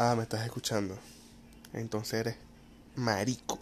Ah, me estás escuchando. Entonces eres marico.